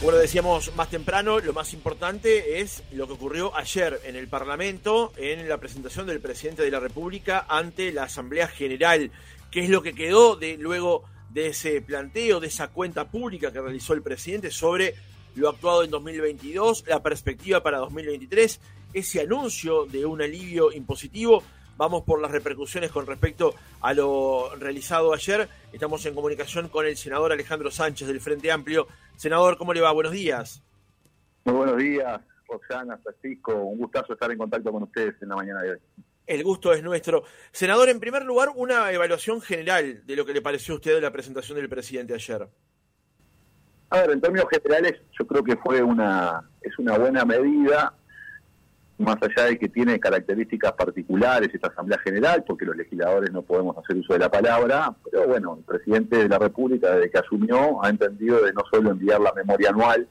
Lo decíamos más temprano, lo más importante es lo que ocurrió ayer en el Parlamento en la presentación del presidente de la República ante la Asamblea General. ¿Qué es lo que quedó de luego de ese planteo, de esa cuenta pública que realizó el presidente sobre lo actuado en 2022, la perspectiva para 2023, ese anuncio de un alivio impositivo? Vamos por las repercusiones con respecto a lo realizado ayer. Estamos en comunicación con el senador Alejandro Sánchez del Frente Amplio. Senador, ¿cómo le va? Buenos días. Muy buenos días, Roxana, Francisco. Un gustazo estar en contacto con ustedes en la mañana de hoy. El gusto es nuestro. Senador, en primer lugar, una evaluación general de lo que le pareció a usted de la presentación del presidente ayer. A ver, en términos generales, yo creo que fue una es una buena medida más allá de que tiene características particulares esta Asamblea General, porque los legisladores no podemos hacer uso de la palabra, pero bueno, el presidente de la República, desde que asumió, ha entendido de no solo enviar la memoria anual,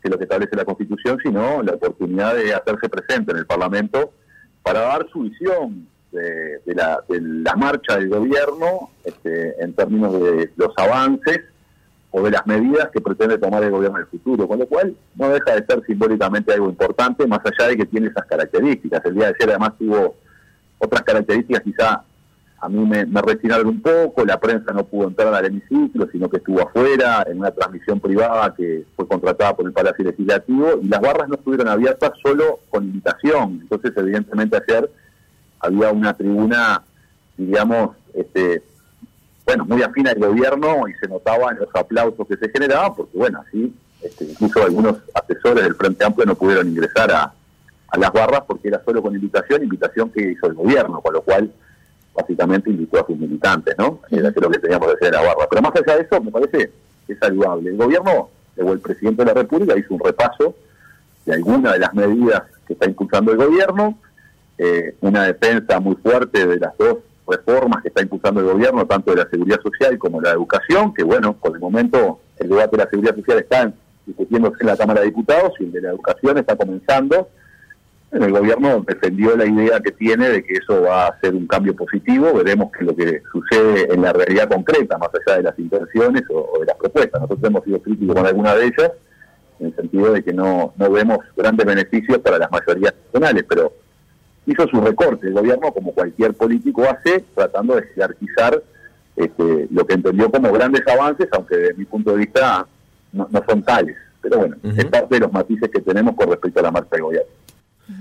que es lo que establece la Constitución, sino la oportunidad de hacerse presente en el Parlamento para dar su visión de, la, de la marcha del gobierno este, en términos de los avances o de las medidas que pretende tomar el gobierno en el futuro, con lo cual no deja de ser simbólicamente algo importante, más allá de que tiene esas características. El día de ayer además tuvo otras características quizá a mí me, me un poco, la prensa no pudo entrar al hemiciclo, sino que estuvo afuera en una transmisión privada que fue contratada por el Palacio Legislativo y las barras no estuvieron abiertas solo con invitación. Entonces, evidentemente ayer había una tribuna, digamos, este, bueno, muy afín al gobierno y se notaban los aplausos que se generaban, porque bueno, así este, incluso algunos asesores del Frente Amplio no pudieron ingresar a, las barras porque era solo con invitación, invitación que hizo el gobierno, con lo cual básicamente invitó a sus militantes, ¿no? Era lo que teníamos que hacer en la barra. Pero más allá de eso, me parece que es saludable. El gobierno, o el presidente de la República, hizo un repaso de algunas de las medidas que está impulsando el gobierno, eh, una defensa muy fuerte de las dos reformas que está impulsando el gobierno, tanto de la seguridad social como de la educación, que bueno, por el momento el debate de la seguridad social está discutiéndose en la Cámara de Diputados y el de la educación está comenzando. El gobierno defendió la idea que tiene de que eso va a ser un cambio positivo, veremos qué es lo que sucede en la realidad concreta, más allá de las intenciones o, de las propuestas. Nosotros hemos sido críticos con alguna de ellas, en el sentido de que no, no vemos grandes beneficios para las mayorías nacionales, pero hizo su recorte. El gobierno, como cualquier político hace, tratando de jerarquizar este, lo que entendió como grandes avances, aunque desde mi punto de vista no, son tales. Pero bueno, es parte de los matices que tenemos con respecto a la marcha del gobierno.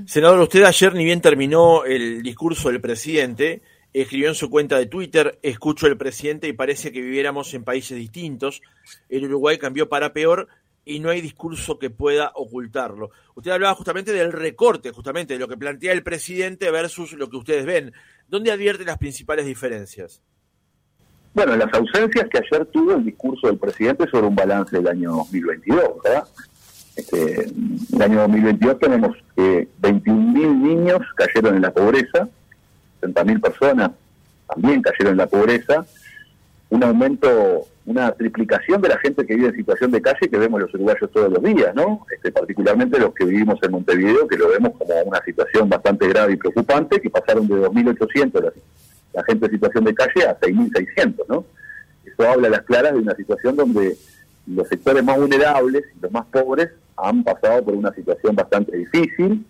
Senador, usted ayer ni bien terminó el discurso del presidente, escribió en su cuenta de Twitter, escucho al presidente y parece que viviéramos en países distintos. El Uruguay cambió para peor y no hay discurso que pueda ocultarlo. Usted hablaba justamente del recorte, justamente de lo que plantea el presidente versus lo que ustedes ven. ¿Dónde advierte las principales diferencias? Bueno, las ausencias que ayer tuvo el discurso del presidente sobre un balance del año 2022, ¿verdad? Este, el año 2022 tenemos que 21.000 niños cayeron en la pobreza, 60.000 personas también cayeron en la pobreza, un aumento, una triplicación de la gente que vive en situación de calle que vemos los uruguayos todos los días, ¿no? Este, particularmente los que vivimos en Montevideo, que lo vemos como una situación bastante grave y preocupante, que pasaron de 2.800 la, la gente en situación de calle a 6.600, ¿no? Eso habla a las claras de una situación donde los sectores más vulnerables y los más pobres han pasado por una situación bastante difícil,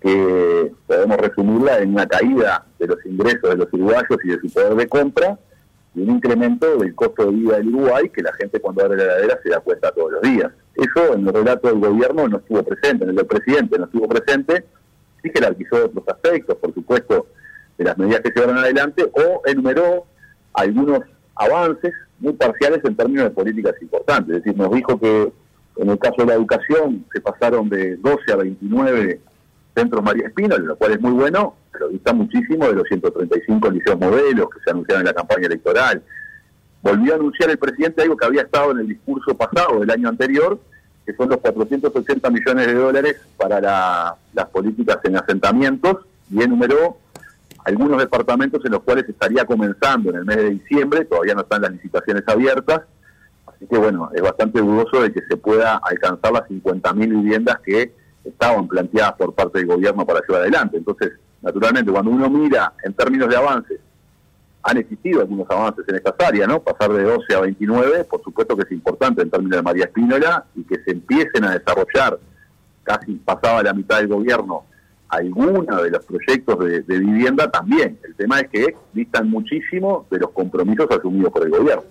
que podemos resumirla en una caída de los ingresos de los uruguayos y de su poder de compra, y un incremento del costo de vida del Uruguay que la gente cuando abre la heladera se da cuenta todos los días. Eso en el relato del gobierno no estuvo presente, en el del presidente no estuvo presente, sí jerarquizó otros aspectos, por supuesto, de las medidas que se llevaron adelante, o enumeró algunos avances muy parciales en términos de políticas importantes. Es decir, nos dijo que en el caso de la educación se pasaron de 12 a 29 centros María Espino, lo cual es muy bueno, pero dista muchísimo de los 135 liceos modelos que se anunciaron en la campaña electoral. Volvió a anunciar el presidente algo que había estado en el discurso pasado del año anterior, que son los 480 millones de dólares para las políticas en asentamientos, y enumeró algunos departamentos en los cuales estaría comenzando en el mes de diciembre, todavía no están las licitaciones abiertas, así que bueno, es bastante dudoso de que se pueda alcanzar las 50.000 viviendas que estaban planteadas por parte del gobierno para llevar adelante. Entonces, naturalmente, cuando uno mira en términos de avances han existido algunos avances en estas áreas, ¿no? Pasar de 12 a 29, por supuesto que es importante en términos de María Espínola y que se empiecen a desarrollar, casi pasaba la mitad del gobierno, algunos de los proyectos de, vivienda también. El tema es que distan muchísimo de los compromisos asumidos por el gobierno.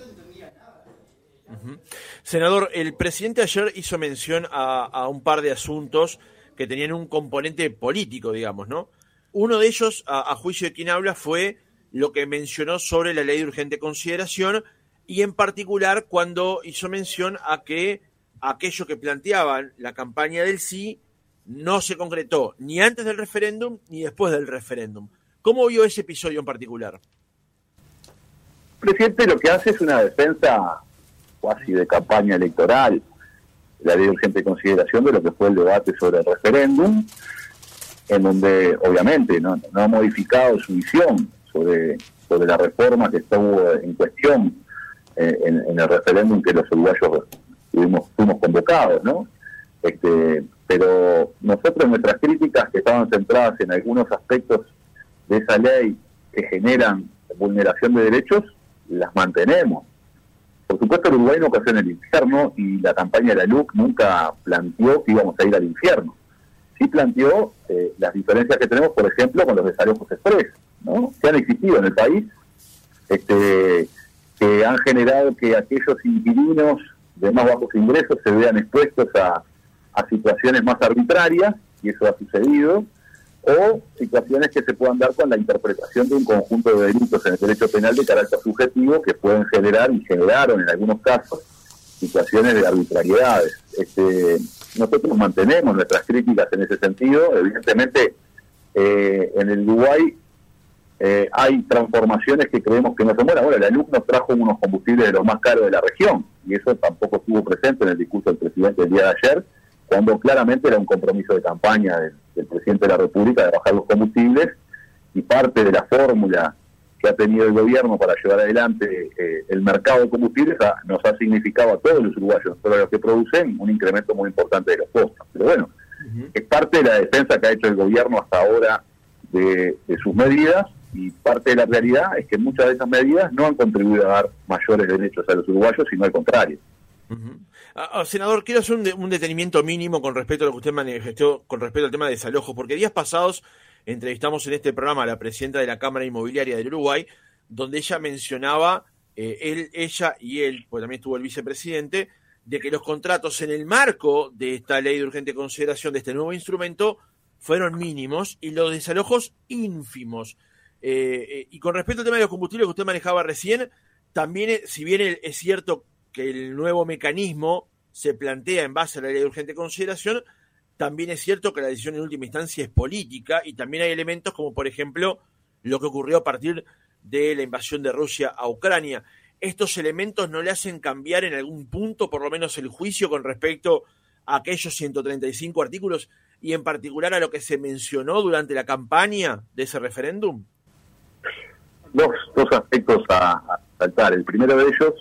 Senador, el presidente ayer hizo mención a, un par de asuntos que tenían un componente político, digamos, ¿no? Uno de ellos, a juicio de quien habla, fue lo que mencionó sobre la ley de urgente consideración y en particular cuando hizo mención a que aquello que planteaban la campaña del sí no se concretó ni antes del referéndum ni después del referéndum. ¿Cómo vio ese episodio en particular? presidente lo que hace es una defensa casi de campaña electoral, la ley de urgente consideración de lo que fue el debate sobre el referéndum, en donde obviamente no ha modificado su visión sobre, sobre la reforma que estuvo en cuestión eh, en, el referéndum que los uruguayos fuimos, convocados, ¿no? Este, pero nosotros nuestras críticas que estaban centradas en algunos aspectos de esa ley que generan vulneración de derechos, las mantenemos. Por supuesto, el Uruguay no en el infierno y la campaña de la LUC nunca planteó que íbamos a ir al infierno. Sí planteó eh, las diferencias que tenemos, por ejemplo, con los desalojos express que han existido en el país, este, que han generado que aquellos inquilinos de más bajos ingresos se vean expuestos a, situaciones más arbitrarias, y eso ha sucedido, o situaciones que se puedan dar con la interpretación de un conjunto de delitos en el derecho penal de carácter subjetivo que pueden generar y generaron en algunos casos situaciones de arbitrariedades. Este, nosotros mantenemos nuestras críticas en ese sentido. Evidentemente, eh, en el Uruguay eh, hay transformaciones que creemos que no son buenas. Bueno, la luz nos trajo unos combustibles de los más caros de la región y eso tampoco estuvo presente en el discurso del presidente el día de ayer, cuando claramente era un compromiso de campaña del, presidente de la República de bajar los combustibles y parte de la fórmula que ha tenido el gobierno para llevar adelante eh, el mercado de combustibles nos ha significado a todos los uruguayos, todos los que producen, un incremento muy importante de los costos. Pero bueno, es parte de la defensa que ha hecho el gobierno hasta ahora de sus medidas y parte de la realidad es que muchas de esas medidas no han contribuido a dar mayores derechos a los uruguayos, sino al contrario. Ah, senador, quiero hacer un, detenimiento mínimo con respecto a lo que usted manifestó con respecto al tema de desalojos, porque días pasados entrevistamos en este programa a la presidenta de la Cámara Inmobiliaria del Uruguay, donde ella mencionaba, eh, él, ella y él, pues también estuvo el vicepresidente, de que los contratos en el marco de esta ley de urgente consideración, de este nuevo instrumento, fueron mínimos y los desalojos ínfimos. Eh, eh, y con respecto al tema de los combustibles que usted manejaba recién, también, si bien es cierto que el nuevo mecanismo se plantea en base a la ley de urgente consideración, también es cierto que la decisión en última instancia es política y también hay elementos como, por ejemplo, lo que ocurrió a partir de la invasión de Rusia a Ucrania. ¿Estos elementos no le hacen cambiar en algún punto, por lo menos, el juicio con respecto a aquellos 135 artículos y en particular a lo que se mencionó durante la campaña de ese referéndum? dos, dos aspectos a, saltar. El primero de ellos,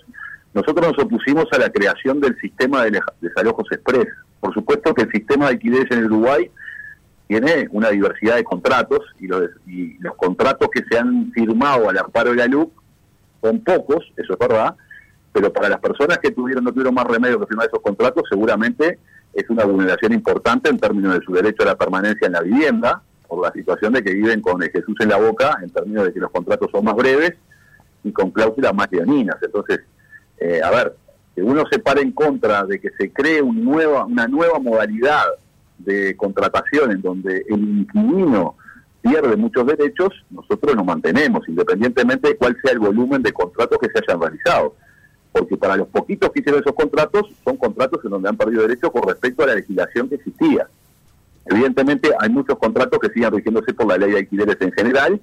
nosotros nos opusimos a la creación del sistema de desalojos express. Por supuesto que el sistema de alquileres en Uruguay tiene una diversidad de contratos y los, y los contratos que se han firmado al amparo de la LUC son pocos, eso es verdad, pero para las personas que tuvieron no tuvieron más remedio que firmar esos contratos, seguramente es una vulneración importante en términos de su derecho a la permanencia en la vivienda, por la situación de que viven con el Jesús en la boca, en términos de que los contratos son más breves y con cláusulas más leoninas. Entonces, eh, a ver, que uno se pare en contra de que se cree un nueva, una nueva modalidad de contratación en donde el inquilino pierde muchos derechos, nosotros nos mantenemos, independientemente de cuál sea el volumen de contratos que se hayan realizado. Porque para los poquitos que hicieron esos contratos, son contratos en donde han perdido derechos con respecto a la legislación que existía. Evidentemente hay muchos contratos que siguen rigiéndose por la ley de alquileres en general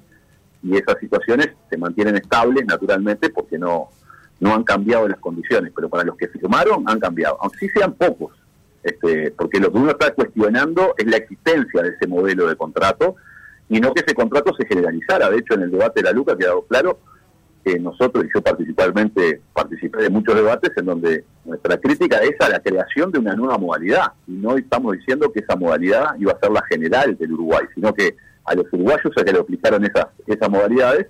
y esas situaciones se mantienen estables naturalmente porque no, no han cambiado las condiciones, pero para los que firmaron han cambiado, aunque sí sean pocos, este, porque lo que uno está cuestionando es la existencia de ese modelo de contrato y no que ese contrato se generalizara. De hecho, en el debate de la LUCA ha quedado claro que nosotros, y yo particularmente participé de muchos debates en donde nuestra crítica es a la creación de una nueva modalidad. Y no estamos diciendo que esa modalidad iba a ser la general del Uruguay, sino que a los uruguayos a que le aplicaron esas, esas modalidades,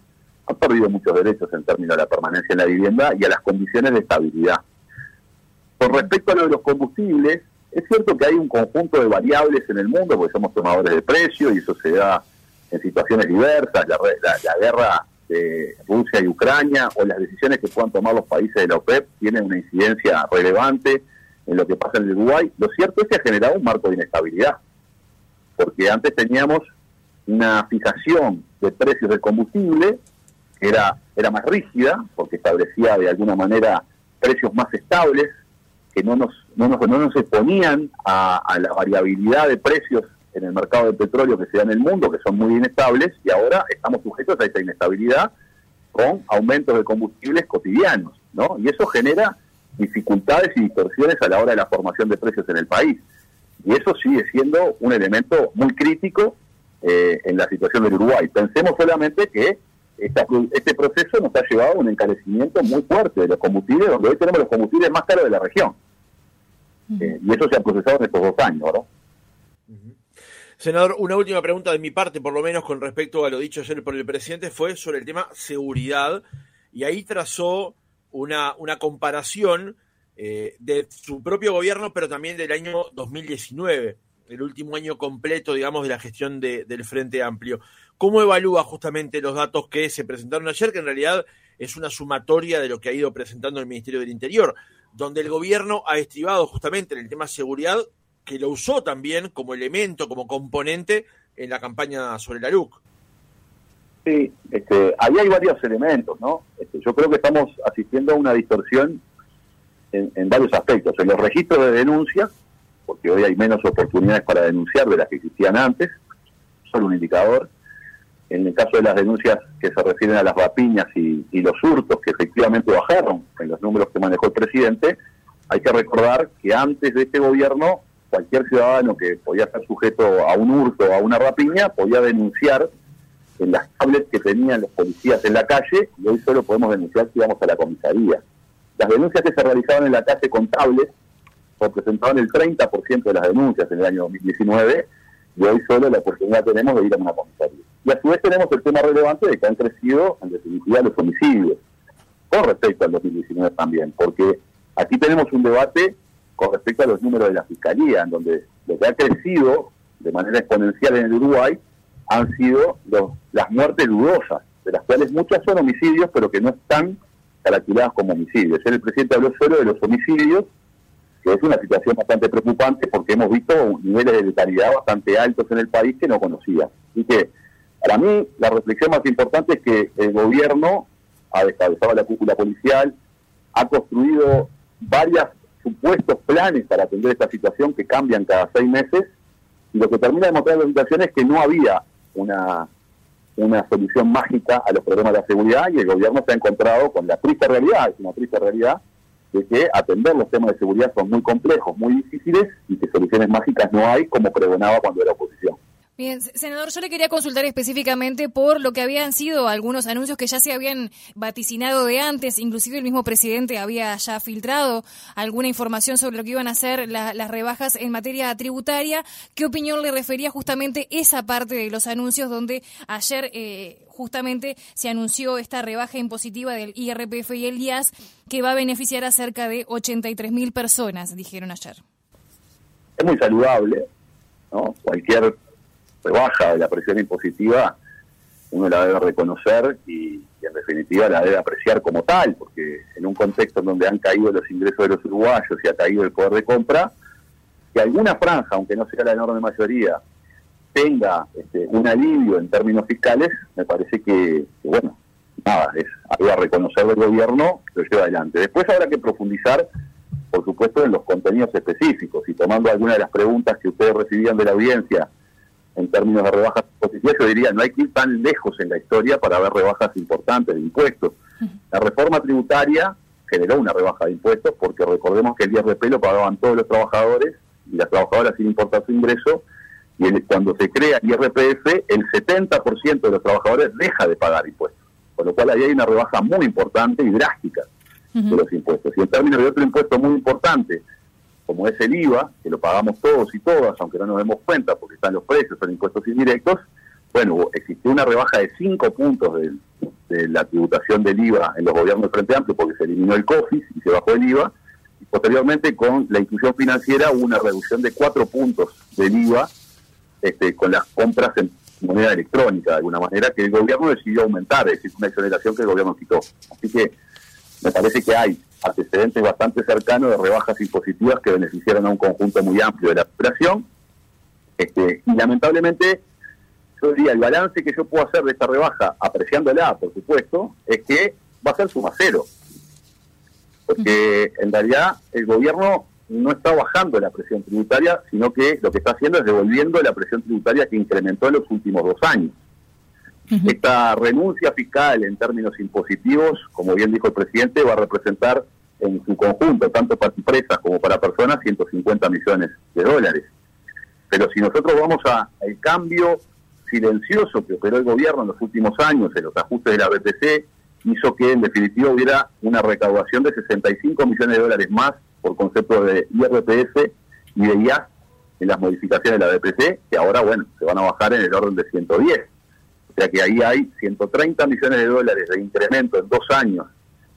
han perdido muchos derechos en términos de la permanencia en la vivienda y a las condiciones de estabilidad. Con respecto a lo de los combustibles, es cierto que hay un conjunto de variables en el mundo, porque somos tomadores de precios y eso se da en situaciones diversas, la, la, guerra de Rusia y Ucrania o las decisiones que puedan tomar los países de la OPEP tienen una incidencia relevante en lo que pasa en Uruguay. Lo cierto es que ha generado un marco de inestabilidad, porque antes teníamos una fijación de precios del combustible era, era más rígida, porque establecía de alguna manera precios más estables, que no nos, no nos, no nos exponían a, la variabilidad de precios en el mercado del petróleo que se da en el mundo, que son muy inestables, y ahora estamos sujetos a esa inestabilidad con aumentos de combustibles cotidianos, ¿no? Y eso genera dificultades y distorsiones a la hora de la formación de precios en el país. Y eso sigue siendo un elemento muy crítico eh, en la situación del Uruguay. Pensemos solamente que este proceso nos ha llevado a un encarecimiento muy fuerte de los combustibles, donde hoy tenemos los combustibles más caros de la región. Eh, y eso se ha procesado en estos dos años, ¿no? Senador, una última pregunta de mi parte, por lo menos con respecto a lo dicho ayer por el presidente, fue sobre el tema seguridad, y ahí trazó una, una comparación eh, de su propio gobierno, pero también del año 2019, el último año completo, digamos, de la gestión del Frente Amplio. ¿Cómo evalúa justamente los datos que se presentaron ayer, que en realidad es una sumatoria de lo que ha ido presentando el Ministerio del Interior, donde el gobierno ha estribado justamente en el tema seguridad, que lo usó también como elemento, como componente en la campaña sobre la LUC? Sí, este, ahí hay varios elementos, ¿no? Este, yo creo que estamos asistiendo a una distorsión en, en varios aspectos. En los registros de denuncias, porque hoy hay menos oportunidades para denunciar de las que existían antes, solo un indicador en el caso de las denuncias que se refieren a las rapiñas y, los hurtos que efectivamente bajaron en los números que manejó el presidente, hay que recordar que antes de este gobierno cualquier ciudadano que podía ser sujeto a un hurto o a una rapiña podía denunciar en las tablets que tenían los policías en la calle y hoy solo podemos denunciar si vamos a la comisaría. Las denuncias que se realizaban en la calle con tablets representaban el 30% de las denuncias en el año 2019 y hoy solo la oportunidad tenemos de ir a una comisaría. Y a su vez tenemos el tema relevante de que han crecido, en definitiva, los homicidios, con respecto al 2019 también, porque aquí tenemos un debate con respecto a los números de la Fiscalía, en donde lo que ha crecido de manera exponencial en el Uruguay han sido los, las muertes dudosas, de las cuales muchas son homicidios, pero que no están caracterizadas como homicidios. El presidente habló solo de los homicidios, que es una situación bastante preocupante porque hemos visto niveles de letalidad bastante altos en el país que no conocía. Así que para mí, la reflexión más importante es que el gobierno ha descabezado la cúpula policial, ha construido varios supuestos planes para atender esta situación que cambian cada seis meses, y lo que termina de mostrar la situación es que no había una, una solución mágica a los problemas de la seguridad y el gobierno se ha encontrado con la triste realidad, es una triste realidad, de que atender los temas de seguridad son muy complejos, muy difíciles y que soluciones mágicas no hay como pregonaba cuando era oposición. Bien, senador, yo le quería consultar específicamente por lo que habían sido algunos anuncios que ya se habían vaticinado de antes, inclusive el mismo presidente había ya filtrado alguna información sobre lo que iban a hacer las rebajas en materia tributaria. ¿Qué opinión le refería justamente esa parte de los anuncios donde ayer eh, justamente se anunció esta rebaja impositiva del IRPF y el IAS que va a beneficiar a cerca de 83 mil personas, dijeron ayer? Es muy saludable, ¿no? Cualquier rebaja de la presión impositiva, uno la debe reconocer y, en definitiva la debe apreciar como tal, porque en un contexto en donde han caído los ingresos de los uruguayos y ha caído el poder de compra, que alguna franja, aunque no sea la enorme mayoría, tenga este, un alivio en términos fiscales, me parece que, bueno, nada, es algo a reconocer del gobierno que lo lleva adelante. Después habrá que profundizar, por supuesto, en los contenidos específicos y tomando algunas de las preguntas que ustedes recibían de la audiencia en términos de rebajas positivas, yo diría, no hay que ir tan lejos en la historia para ver rebajas importantes de impuestos. La reforma tributaria generó una rebaja de impuestos porque recordemos que el IRP lo pagaban todos los trabajadores y las trabajadoras sin importar su ingreso, y cuando se crea el IRPF, el 70% de los trabajadores deja de pagar impuestos. Con lo cual ahí hay una rebaja muy importante y drástica de los impuestos. Y en términos de otro impuesto muy importante, como es el IVA, que lo pagamos todos y todas, aunque no nos demos cuenta porque están los precios, son impuestos indirectos, bueno, existió una rebaja de 5 puntos de, la tributación del IVA en los gobiernos del Frente Amplio porque se eliminó el COFIS y se bajó el IVA. Y posteriormente, con la inclusión financiera, hubo una reducción de 4 puntos del IVA este, con las compras en moneda electrónica, de alguna manera, que el gobierno decidió aumentar, es decir, una exoneración que el gobierno quitó. Así que me parece que hay antecedentes bastante cercanos de rebajas impositivas que beneficiaron a un conjunto muy amplio de la operación. Este, y lamentablemente, yo diría, el balance que yo puedo hacer de esta rebaja, apreciándola, por supuesto, es que va a ser suma cero. Porque en realidad el gobierno no está bajando la presión tributaria, sino que lo que está haciendo es devolviendo la presión tributaria que incrementó en los últimos dos años. Esta renuncia fiscal en términos impositivos, como bien dijo el presidente, va a representar en su conjunto, tanto para empresas como para personas, 150 millones de dólares. Pero si nosotros vamos a el cambio silencioso que operó el gobierno en los últimos años en los ajustes de la BTC, hizo que en definitiva hubiera una recaudación de 65 millones de dólares más por concepto de IRPF y de IAS en las modificaciones de la BPC, que ahora, bueno, se van a bajar en el orden de 110. O sea que ahí hay 130 millones de dólares de incremento en dos años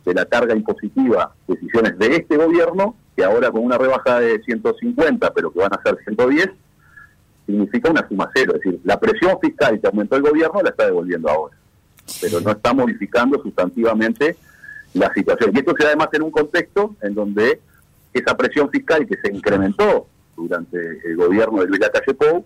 de la carga impositiva, decisiones de este gobierno, que ahora con una rebaja de 150, pero que van a ser 110, significa una suma cero. Es decir, la presión fiscal que aumentó el gobierno la está devolviendo ahora, pero no está modificando sustantivamente la situación. Y esto se da además en un contexto en donde esa presión fiscal que se incrementó durante el gobierno de Luis Lacalle Pou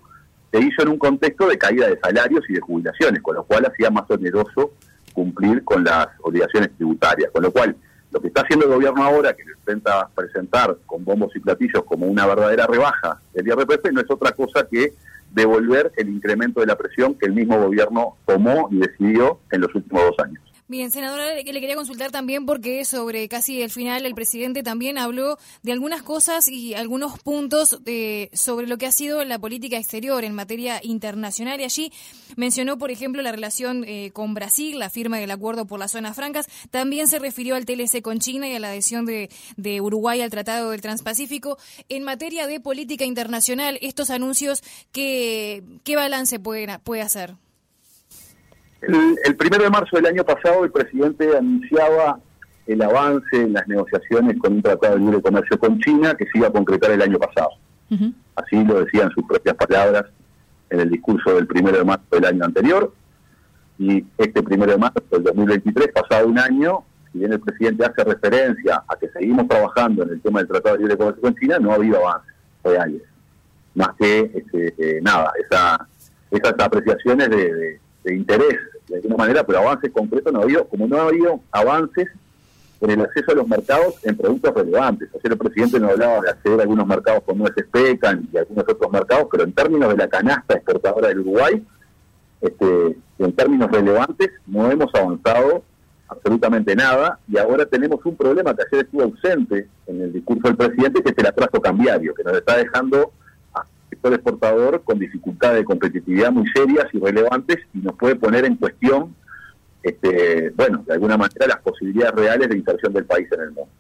se hizo en un contexto de caída de salarios y de jubilaciones, con lo cual hacía más oneroso cumplir con las obligaciones tributarias. Con lo cual, lo que está haciendo el gobierno ahora, que intenta presentar con bombos y platillos como una verdadera rebaja del IRPF, no es otra cosa que devolver el incremento de la presión que el mismo gobierno tomó y decidió en los últimos dos años. Bien, senadora, le, quería consultar también porque sobre casi el final el presidente también habló de algunas cosas y algunos puntos de, sobre lo que ha sido la política exterior en materia internacional y allí mencionó, por ejemplo, la relación eh, con Brasil, la firma del acuerdo por las zonas francas, también se refirió al TLC con China y a la adhesión de, Uruguay al Tratado del Transpacífico. En materia de política internacional, estos anuncios, ¿qué, qué balance puede, puede hacer? El, primero de marzo del año pasado el presidente anunciaba el avance en las negociaciones con un tratado de libre comercio con China que se iba a concretar el año pasado. Así lo decían sus propias palabras en el discurso del primero de marzo del año anterior. Y este primero de marzo del 2023, pasado un año, si bien el presidente hace referencia a que seguimos trabajando en el tema del Tratado de Libre Comercio con China, no ha habido avances reales. Más que este, eh, nada, esa, esas apreciaciones de de interés de alguna manera, pero avances concretos no ha habido, como no ha habido avances en el acceso a los mercados en productos relevantes. Ayer el presidente nos hablaba de acceder a algunos mercados con nueces pecan y algunos otros mercados, pero en términos de la canasta exportadora del Uruguay, este, en términos relevantes, no hemos avanzado absolutamente nada y ahora tenemos un problema que ayer estuvo ausente en el discurso del presidente, que es el atraso cambiario, que nos está dejando sector exportador con dificultades de competitividad muy serias y relevantes y nos puede poner en cuestión, este, bueno, de alguna manera las posibilidades reales de inserción del país en el mundo.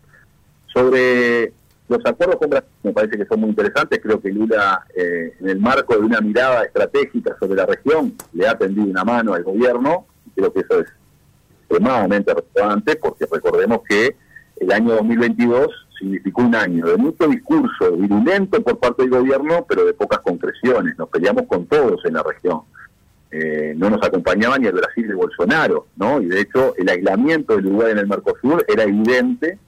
Sobre los acuerdos con Brasil me parece que son muy interesantes, creo que Lula eh, en el marco de una mirada estratégica sobre la región le ha tendido una mano al gobierno y creo que eso es extremadamente relevante porque recordemos que el año 2022 significó un año de mucho discurso virulento por parte del gobierno, pero de pocas concreciones. Nos peleamos con todos en la región. Eh, no nos acompañaba ni el Brasil ni Bolsonaro, ¿no? Y de hecho el aislamiento del Uruguay en el Mercosur era evidente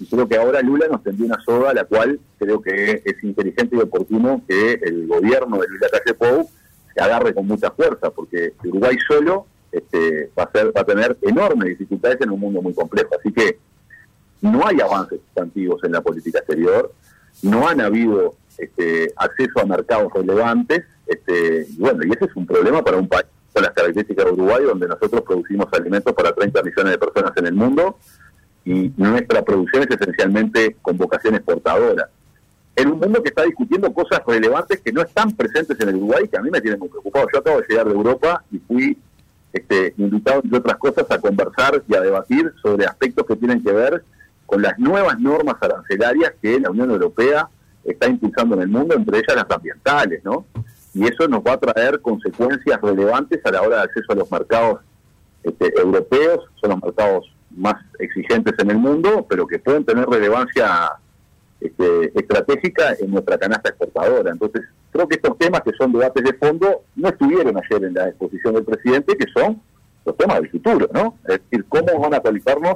y creo que ahora Lula nos tendió una soda, la cual creo que es inteligente y oportuno que el gobierno de Lula Calle Pou se agarre con mucha fuerza, porque Uruguay solo este, va, a ser, va a tener enormes dificultades en un mundo muy complejo. Así que no hay avances sustantivos en la política exterior, no han habido este, acceso a mercados relevantes, este, y bueno, y ese es un problema para un país con las características de Uruguay, donde nosotros producimos alimentos para 30 millones de personas en el mundo, y nuestra producción es esencialmente con vocación exportadora. En un mundo que está discutiendo cosas relevantes que no están presentes en el Uruguay, que a mí me tienen muy preocupado. Yo acabo de llegar de Europa y fui este, invitado, entre otras cosas, a conversar y a debatir sobre aspectos que tienen que ver con las nuevas normas arancelarias que la Unión Europea está impulsando en el mundo, entre ellas las ambientales, ¿no? y eso nos va a traer consecuencias relevantes a la hora de acceso a los mercados este, europeos, son los mercados más exigentes en el mundo, pero que pueden tener relevancia este, estratégica en nuestra canasta exportadora. Entonces, creo que estos temas que son debates de fondo no estuvieron ayer en la exposición del presidente, que son los temas del futuro, ¿no? Es decir, cómo van a actualizarnos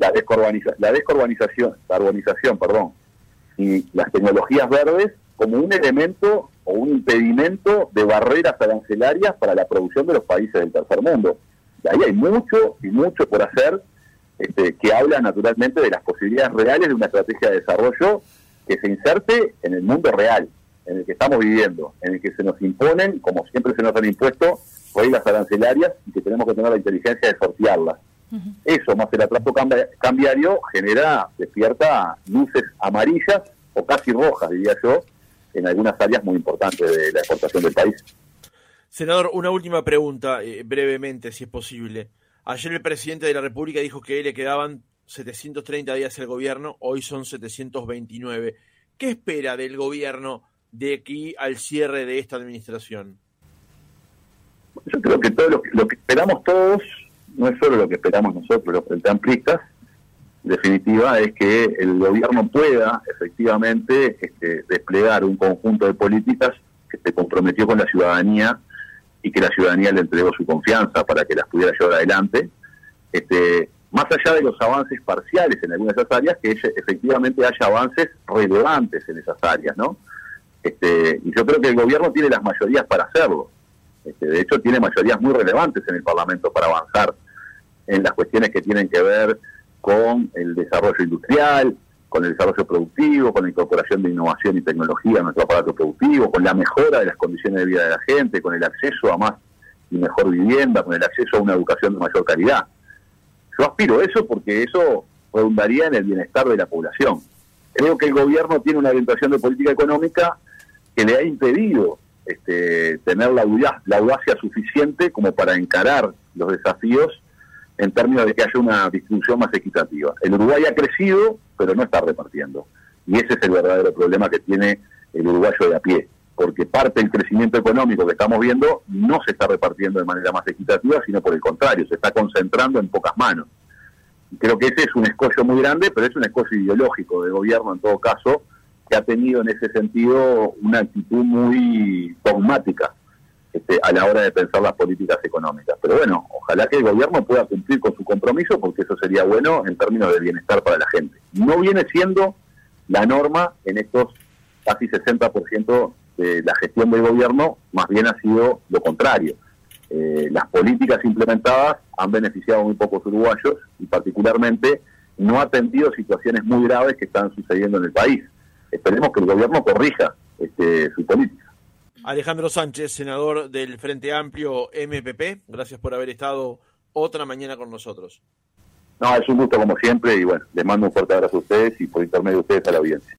la, la descarbonización, carbonización, perdón, y las tecnologías verdes como un elemento o un impedimento de barreras arancelarias para la producción de los países del tercer mundo. Y ahí hay mucho y mucho por hacer este, que habla naturalmente de las posibilidades reales de una estrategia de desarrollo que se inserte en el mundo real, en el que estamos viviendo, en el que se nos imponen, como siempre se nos han impuesto, reglas arancelarias y que tenemos que tener la inteligencia de sortearlas. Eso, más el atraso cambiario, genera, despierta luces amarillas o casi rojas, diría yo, en algunas áreas muy importantes de la exportación del país. Senador, una última pregunta, eh, brevemente, si es posible. Ayer el presidente de la República dijo que le quedaban 730 días al gobierno, hoy son 729. ¿Qué espera del gobierno de aquí al cierre de esta administración? Yo creo que todo lo que, lo que esperamos todos, no es solo lo que esperamos nosotros, los frente amplistas, en definitiva, es que el gobierno pueda efectivamente este, desplegar un conjunto de políticas que se comprometió con la ciudadanía y que la ciudadanía le entregó su confianza para que las pudiera llevar adelante. Este, más allá de los avances parciales en algunas de esas áreas, que efectivamente haya avances relevantes en esas áreas, ¿no? Este, y yo creo que el gobierno tiene las mayorías para hacerlo. Este, de hecho, tiene mayorías muy relevantes en el Parlamento para avanzar en las cuestiones que tienen que ver con el desarrollo industrial, con el desarrollo productivo, con la incorporación de innovación y tecnología a nuestro aparato productivo, con la mejora de las condiciones de vida de la gente, con el acceso a más y mejor vivienda, con el acceso a una educación de mayor calidad. Yo aspiro a eso porque eso redundaría en el bienestar de la población. Creo que el gobierno tiene una orientación de política económica que le ha impedido este, tener la audacia suficiente como para encarar los desafíos en términos de que haya una distribución más equitativa. El Uruguay ha crecido, pero no está repartiendo. Y ese es el verdadero problema que tiene el uruguayo de a pie, porque parte del crecimiento económico que estamos viendo no se está repartiendo de manera más equitativa, sino por el contrario, se está concentrando en pocas manos. Creo que ese es un escollo muy grande, pero es un escollo ideológico de gobierno en todo caso, que ha tenido en ese sentido una actitud muy dogmática este, a la hora de pensar las políticas económicas. Pero bueno, ojalá que el gobierno pueda cumplir con su compromiso porque eso sería bueno en términos de bienestar para la gente. No viene siendo la norma en estos casi 60% de la gestión del gobierno, más bien ha sido lo contrario. Eh, las políticas implementadas han beneficiado muy pocos uruguayos y particularmente no ha atendido situaciones muy graves que están sucediendo en el país. Esperemos que el gobierno corrija este, su política. Alejandro Sánchez, senador del Frente Amplio MPP, gracias por haber estado otra mañana con nosotros. No, es un gusto como siempre y bueno, les mando un fuerte abrazo a ustedes y por intermedio de ustedes a la audiencia.